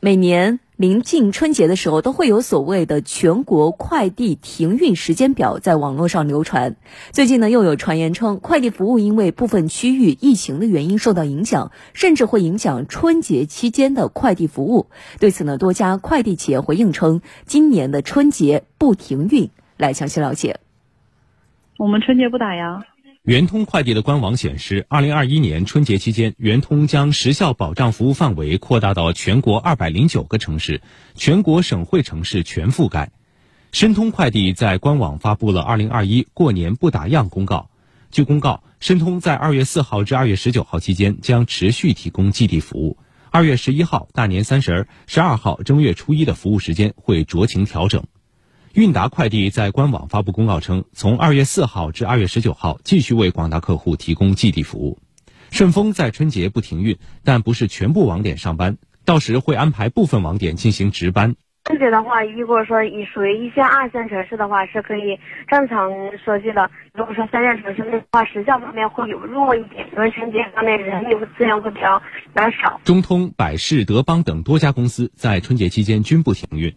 每年临近春节的时候，都会有所谓的全国快递停运时间表在网络上流传。最近呢，又有传言称，快递服务因为部分区域疫情的原因受到影响，甚至会影响春节期间的快递服务。对此呢，多家快递企业回应称，今年的春节不停运。来详细了解。我们春节不打烊。圆通快递的官网显示，二零二一年春节期间，圆通将时效保障服务范围扩大到全国二百零九个城市，全国省会城市全覆盖。申通快递在官网发布了二零二一过年不打烊公告。据公告，申通在二月四号至二月十九号期间将持续提供寄递服务，二月十一号、大年三十儿、十二号、正月初一的服务时间会酌情调整。韵达快递在官网发布公告称，从二月四号至二月十九号继续为广大客户提供寄递服务。顺丰在春节不停运，但不是全部网点上班，到时会安排部分网点进行值班。春节的话，如果说以属于一线、二线城市的话，是可以正常收寄的。如果说三线城市的话，时效方面会有弱一点，因为春节方面人力资源会比较比较少。中通、百世、德邦等多家公司在春节期间均不停运。